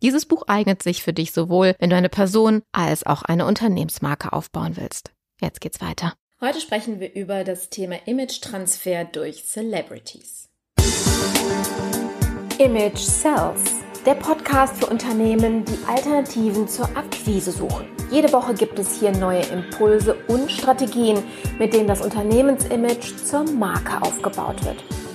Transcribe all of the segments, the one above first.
Dieses Buch eignet sich für dich sowohl, wenn du eine Person als auch eine Unternehmensmarke aufbauen willst. Jetzt geht's weiter. Heute sprechen wir über das Thema Image-Transfer durch Celebrities. Image Sells, der Podcast für Unternehmen, die Alternativen zur Akquise suchen. Jede Woche gibt es hier neue Impulse und Strategien, mit denen das Unternehmensimage zur Marke aufgebaut wird,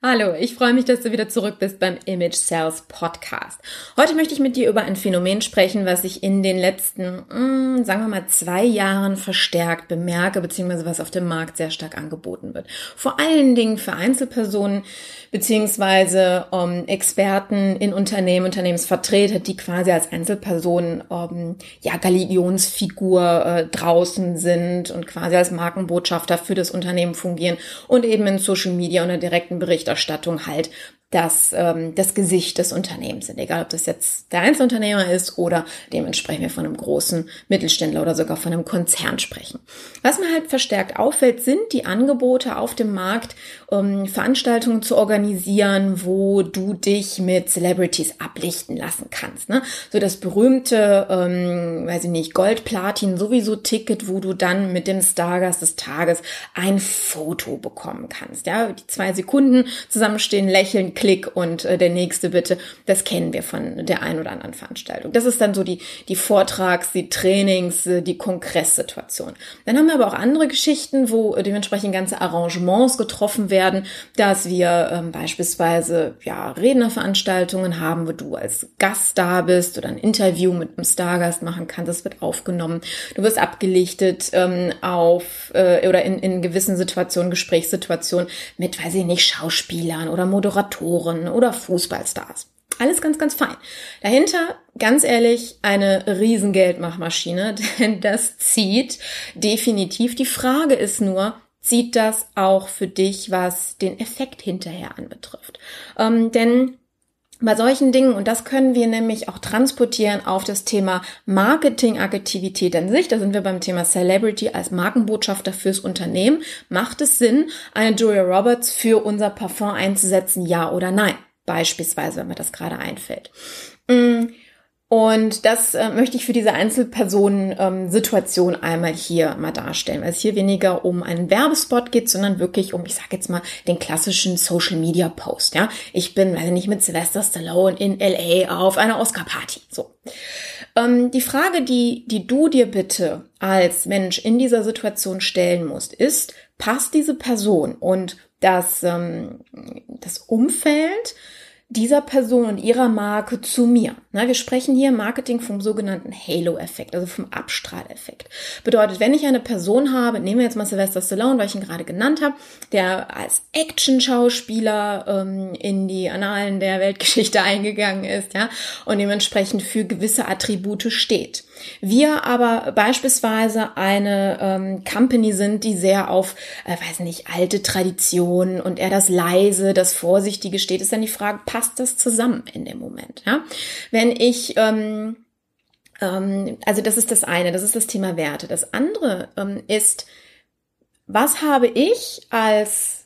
Hallo, ich freue mich, dass du wieder zurück bist beim Image Sales Podcast. Heute möchte ich mit dir über ein Phänomen sprechen, was ich in den letzten, mh, hm, sagen wir mal, zwei Jahren verstärkt bemerke, beziehungsweise was auf dem Markt sehr stark angeboten wird. Vor allen Dingen für Einzelpersonen, beziehungsweise um, Experten in Unternehmen, Unternehmensvertreter, die quasi als Einzelpersonen um, ja Galionsfigur äh, draußen sind und quasi als Markenbotschafter für das Unternehmen fungieren und eben in Social Media und der direkten Bericht Berichterstattung halt das, ähm, das Gesicht des Unternehmens sind. Egal, ob das jetzt der Einzelunternehmer ist oder dementsprechend wir von einem großen Mittelständler oder sogar von einem Konzern sprechen. Was mir halt verstärkt auffällt, sind die Angebote auf dem Markt, um Veranstaltungen zu organisieren, wo du dich mit Celebrities ablichten lassen kannst. Ne? So das berühmte, ähm, weiß ich nicht, Gold, Platin, sowieso Ticket, wo du dann mit dem Stargast des Tages ein Foto bekommen kannst. Ja, die zwei Sekunden zusammenstehen, lächeln, Klick und äh, der nächste bitte. Das kennen wir von der ein oder anderen Veranstaltung. Das ist dann so die, die Vortrags-, die Trainings-, äh, die Kongresssituation. Dann haben wir aber auch andere Geschichten, wo äh, dementsprechend ganze Arrangements getroffen werden, dass wir ähm, beispielsweise ja Rednerveranstaltungen haben, wo du als Gast da bist oder ein Interview mit einem Stargast machen kannst. Das wird aufgenommen. Du wirst abgelichtet ähm, auf äh, oder in, in gewissen Situationen, Gesprächssituationen mit, weiß ich nicht, Schauspielern oder Moderatoren Moderatoren oder Fußballstars. Alles ganz, ganz fein. Dahinter, ganz ehrlich, eine Riesengeldmachmaschine, denn das zieht definitiv. Die Frage ist nur, zieht das auch für dich, was den Effekt hinterher anbetrifft? Ähm, denn bei solchen Dingen, und das können wir nämlich auch transportieren auf das Thema Marketingaktivität an sich, da sind wir beim Thema Celebrity als Markenbotschafter fürs Unternehmen, macht es Sinn, eine Julia Roberts für unser Parfum einzusetzen, ja oder nein? Beispielsweise, wenn mir das gerade einfällt. Mm, und das äh, möchte ich für diese Einzelpersonen-Situation ähm, einmal hier mal darstellen, weil es hier weniger um einen Werbespot geht, sondern wirklich um, ich sage jetzt mal, den klassischen Social-Media-Post. Ja, ich bin, weiß nicht, mit Sylvester Stallone in LA auf einer Oscar-Party. So. Ähm, die Frage, die, die du dir bitte als Mensch in dieser Situation stellen musst, ist, passt diese Person und das, ähm, das Umfeld dieser Person und ihrer Marke zu mir. Na, wir sprechen hier im Marketing vom sogenannten Halo-Effekt, also vom Abstrahleffekt. Bedeutet, wenn ich eine Person habe, nehmen wir jetzt mal Sylvester Stallone, weil ich ihn gerade genannt habe, der als Action-Schauspieler ähm, in die Annalen der Weltgeschichte eingegangen ist, ja, und dementsprechend für gewisse Attribute steht. Wir aber beispielsweise eine ähm, Company sind, die sehr auf, äh, weiß nicht, alte Traditionen und eher das leise, das vorsichtige steht, ist dann die Frage, das zusammen in dem Moment? Ja? Wenn ich ähm, ähm, also das ist das eine, das ist das Thema Werte. Das andere ähm, ist, was habe ich als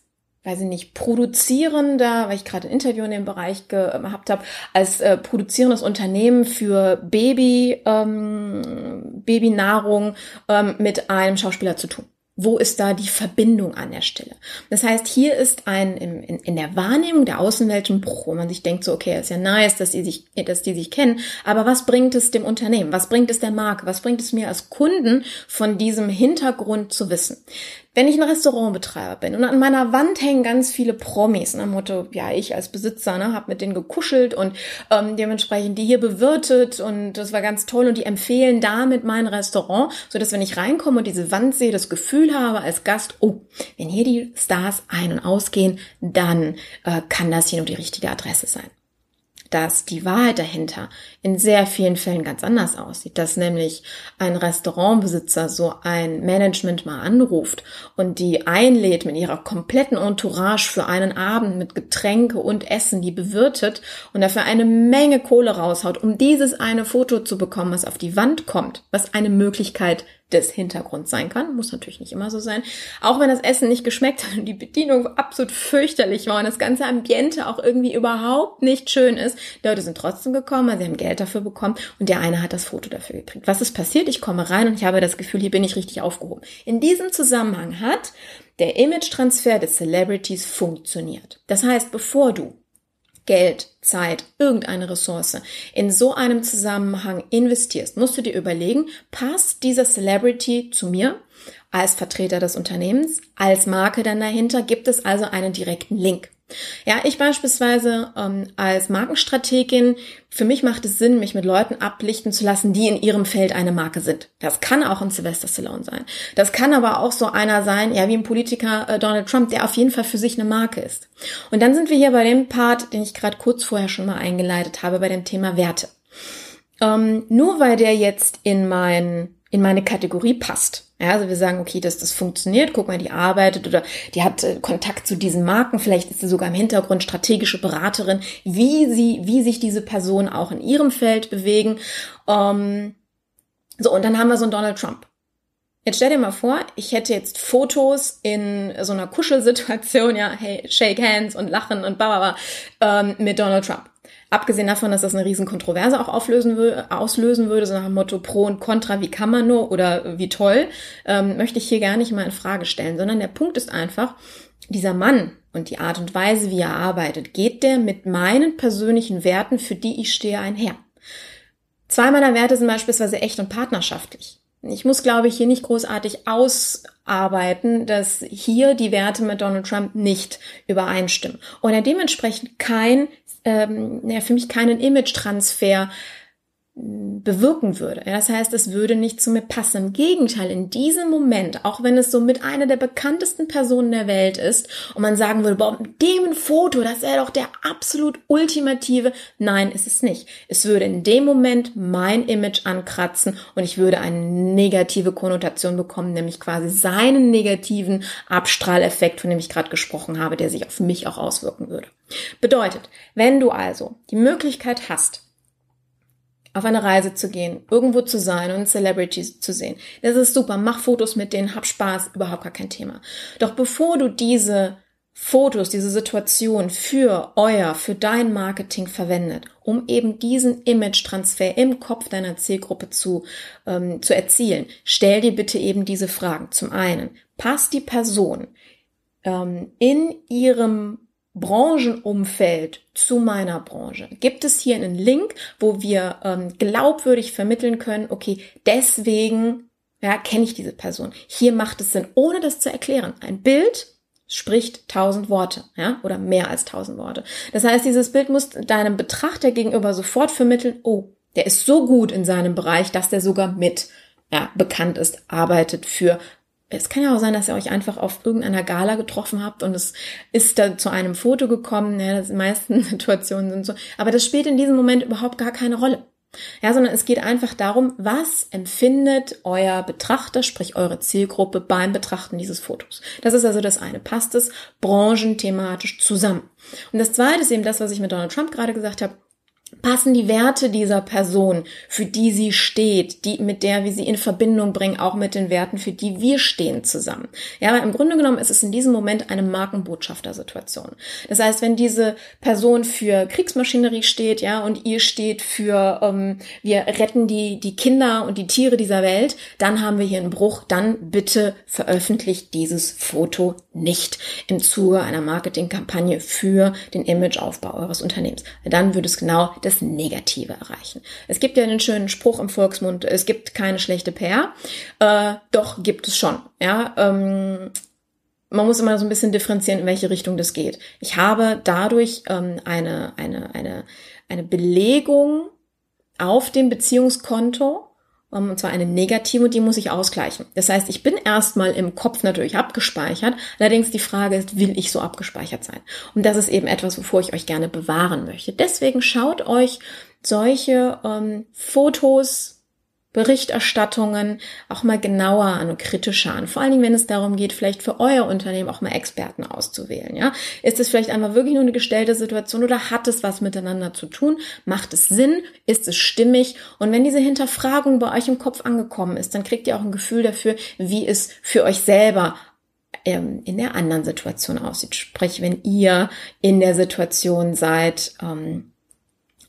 weiß ich nicht, produzierender, weil ich gerade ein Interview in dem Bereich gehabt habe, als äh, produzierendes Unternehmen für Baby, ähm, Babynahrung ähm, mit einem Schauspieler zu tun. Wo ist da die Verbindung an der Stelle? Das heißt, hier ist ein in, in, in der Wahrnehmung der Außenwelt ein Bruch, wo man sich denkt, so okay, ist ja nice, dass die sich, dass die sich kennen, aber was bringt es dem Unternehmen? Was bringt es der Marke? Was bringt es mir als Kunden von diesem Hintergrund zu wissen? Wenn ich ein Restaurantbetreiber bin und an meiner Wand hängen ganz viele Promis, dem Motto, ja, ich als Besitzer, ne, habe mit denen gekuschelt und ähm, dementsprechend die hier bewirtet und das war ganz toll und die empfehlen damit mein Restaurant, so dass wenn ich reinkomme und diese Wand sehe, das Gefühl habe als Gast, oh, wenn hier die Stars ein- und ausgehen, dann äh, kann das hier nur die richtige Adresse sein. Dass die Wahrheit dahinter in sehr vielen Fällen ganz anders aussieht, dass nämlich ein Restaurantbesitzer so ein Management mal anruft und die einlädt mit ihrer kompletten Entourage für einen Abend mit Getränke und Essen, die bewirtet und dafür eine Menge Kohle raushaut, um dieses eine Foto zu bekommen, was auf die Wand kommt, was eine Möglichkeit des Hintergrunds sein kann. Muss natürlich nicht immer so sein. Auch wenn das Essen nicht geschmeckt hat und die Bedienung absolut fürchterlich war und das ganze Ambiente auch irgendwie überhaupt nicht schön ist. Die Leute sind trotzdem gekommen, also sie haben Geld dafür bekommen und der eine hat das Foto dafür gekriegt. Was ist passiert? Ich komme rein und ich habe das Gefühl, hier bin ich richtig aufgehoben. In diesem Zusammenhang hat der Image-Transfer des Celebrities funktioniert. Das heißt, bevor du Geld, Zeit, irgendeine Ressource in so einem Zusammenhang investierst, musst du dir überlegen, passt dieser Celebrity zu mir als Vertreter des Unternehmens, als Marke dann dahinter, gibt es also einen direkten Link. Ja, ich beispielsweise ähm, als Markenstrategin, für mich macht es Sinn, mich mit Leuten ablichten zu lassen, die in ihrem Feld eine Marke sind. Das kann auch ein Sylvester Stallone sein. Das kann aber auch so einer sein, ja, wie ein Politiker äh, Donald Trump, der auf jeden Fall für sich eine Marke ist. Und dann sind wir hier bei dem Part, den ich gerade kurz vorher schon mal eingeleitet habe, bei dem Thema Werte. Ähm, nur weil der jetzt in mein in meine Kategorie passt. Ja, also wir sagen, okay, dass das funktioniert, guck mal, die arbeitet oder die hat äh, Kontakt zu diesen Marken, vielleicht ist sie sogar im Hintergrund strategische Beraterin, wie sie, wie sich diese Personen auch in ihrem Feld bewegen. Ähm, so, und dann haben wir so einen Donald Trump. Jetzt stell dir mal vor, ich hätte jetzt Fotos in so einer Kuschelsituation, ja, hey, shake hands und lachen und bla, ähm, mit Donald Trump. Abgesehen davon, dass das eine riesen Kontroverse auch auflösen würde, auslösen würde, so nach dem Motto Pro und Contra, wie kann man nur oder wie toll, ähm, möchte ich hier gar nicht mal in Frage stellen, sondern der Punkt ist einfach, dieser Mann und die Art und Weise, wie er arbeitet, geht der mit meinen persönlichen Werten, für die ich stehe, einher. Zwei meiner Werte sind beispielsweise echt und partnerschaftlich. Ich muss, glaube ich, hier nicht großartig ausarbeiten, dass hier die Werte mit Donald Trump nicht übereinstimmen. Und er dementsprechend kein ähm, ja, für mich keinen Image-Transfer bewirken würde. Das heißt, es würde nicht zu mir passen. Im Gegenteil, in diesem Moment, auch wenn es so mit einer der bekanntesten Personen der Welt ist und man sagen würde, boah, mit dem ein Foto, das wäre doch der absolut ultimative. Nein, ist es nicht. Es würde in dem Moment mein Image ankratzen und ich würde eine negative Konnotation bekommen, nämlich quasi seinen negativen Abstrahleffekt, von dem ich gerade gesprochen habe, der sich auf mich auch auswirken würde. Bedeutet, wenn du also die Möglichkeit hast, auf eine Reise zu gehen, irgendwo zu sein und Celebrities zu sehen. Das ist super. Mach Fotos mit denen, hab Spaß, überhaupt gar kein Thema. Doch bevor du diese Fotos, diese Situation für euer, für dein Marketing verwendet, um eben diesen Image-Transfer im Kopf deiner Zielgruppe zu, ähm, zu erzielen, stell dir bitte eben diese Fragen. Zum einen, passt die Person ähm, in ihrem Branchenumfeld zu meiner Branche? Gibt es hier einen Link, wo wir ähm, glaubwürdig vermitteln können, okay, deswegen ja, kenne ich diese Person. Hier macht es Sinn, ohne das zu erklären. Ein Bild spricht tausend Worte, ja, oder mehr als tausend Worte. Das heißt, dieses Bild muss deinem Betrachter gegenüber sofort vermitteln, oh, der ist so gut in seinem Bereich, dass der sogar mit ja, bekannt ist, arbeitet für es kann ja auch sein, dass ihr euch einfach auf irgendeiner Gala getroffen habt und es ist da zu einem Foto gekommen. Ja, die meisten Situationen sind so. Aber das spielt in diesem Moment überhaupt gar keine Rolle. Ja, sondern es geht einfach darum, was empfindet euer Betrachter, sprich eure Zielgruppe beim Betrachten dieses Fotos. Das ist also das eine. Passt es branchenthematisch zusammen? Und das zweite ist eben das, was ich mit Donald Trump gerade gesagt habe passen die Werte dieser Person, für die sie steht, die, mit der wir sie in Verbindung bringen, auch mit den Werten, für die wir stehen zusammen. Ja, aber im Grunde genommen ist es in diesem Moment eine Markenbotschafter-Situation. Das heißt, wenn diese Person für Kriegsmaschinerie steht, ja, und ihr steht für, ähm, wir retten die, die Kinder und die Tiere dieser Welt, dann haben wir hier einen Bruch, dann bitte veröffentlicht dieses Foto nicht im Zuge einer Marketingkampagne für den Imageaufbau eures Unternehmens. Dann würde es genau das Negative erreichen. Es gibt ja einen schönen Spruch im Volksmund, es gibt keine schlechte PR, äh, doch gibt es schon. Ja, ähm, man muss immer so ein bisschen differenzieren, in welche Richtung das geht. Ich habe dadurch ähm, eine, eine, eine, eine Belegung auf dem Beziehungskonto, und zwar eine negative die muss ich ausgleichen. Das heißt, ich bin erstmal im Kopf natürlich abgespeichert, allerdings die Frage ist, will ich so abgespeichert sein? Und das ist eben etwas, wovor ich euch gerne bewahren möchte. Deswegen schaut euch solche ähm, Fotos, Berichterstattungen auch mal genauer an und kritischer an. Vor allen Dingen, wenn es darum geht, vielleicht für euer Unternehmen auch mal Experten auszuwählen. Ja, ist es vielleicht einmal wirklich nur eine gestellte Situation oder hat es was miteinander zu tun? Macht es Sinn? Ist es stimmig? Und wenn diese Hinterfragung bei euch im Kopf angekommen ist, dann kriegt ihr auch ein Gefühl dafür, wie es für euch selber ähm, in der anderen Situation aussieht. Sprich, wenn ihr in der Situation seid, ähm,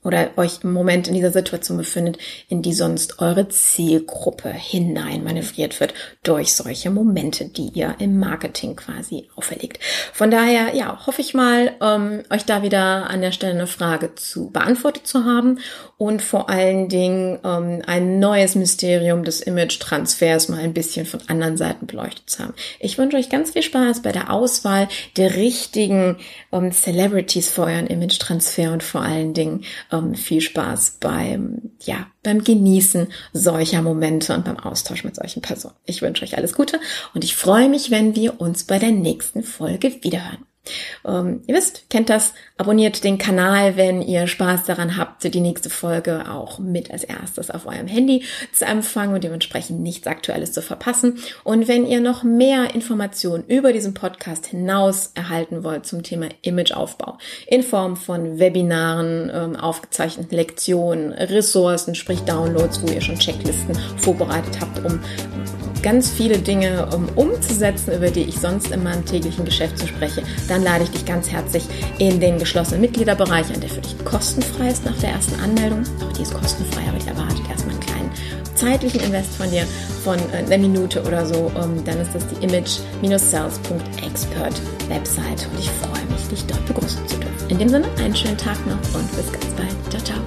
oder euch im Moment in dieser Situation befindet, in die sonst eure Zielgruppe hinein manövriert wird durch solche Momente, die ihr im Marketing quasi auferlegt. Von daher, ja, hoffe ich mal, ähm, euch da wieder an der Stelle eine Frage zu beantwortet zu haben und vor allen Dingen ähm, ein neues Mysterium des Image-Transfers mal ein bisschen von anderen Seiten beleuchtet zu haben. Ich wünsche euch ganz viel Spaß bei der Auswahl der richtigen ähm, Celebrities für euren Image-Transfer und vor allen Dingen ähm, viel Spaß beim, ja, beim Genießen solcher Momente und beim Austausch mit solchen Personen. Ich wünsche euch alles Gute und ich freue mich, wenn wir uns bei der nächsten Folge wiederhören. Ähm, ihr wisst, kennt das, abonniert den Kanal, wenn ihr Spaß daran habt, die nächste Folge auch mit als erstes auf eurem Handy zu empfangen und dementsprechend nichts Aktuelles zu verpassen. Und wenn ihr noch mehr Informationen über diesen Podcast hinaus erhalten wollt zum Thema Imageaufbau in Form von Webinaren, ähm, aufgezeichneten Lektionen, Ressourcen, sprich Downloads, wo ihr schon Checklisten vorbereitet habt, um ganz viele Dinge um, umzusetzen, über die ich sonst in meinem täglichen Geschäft zu spreche, dann lade ich dich ganz herzlich in den geschlossenen Mitgliederbereich an, der für dich kostenfrei ist nach der ersten Anmeldung. Auch die ist kostenfrei, aber die erwartet erstmal einen kleinen zeitlichen Invest von dir von äh, einer Minute oder so. Um, dann ist das die image-sales.expert Website und ich freue mich, dich dort begrüßen zu dürfen. In dem Sinne, einen schönen Tag noch und bis ganz bald. Ciao, ciao.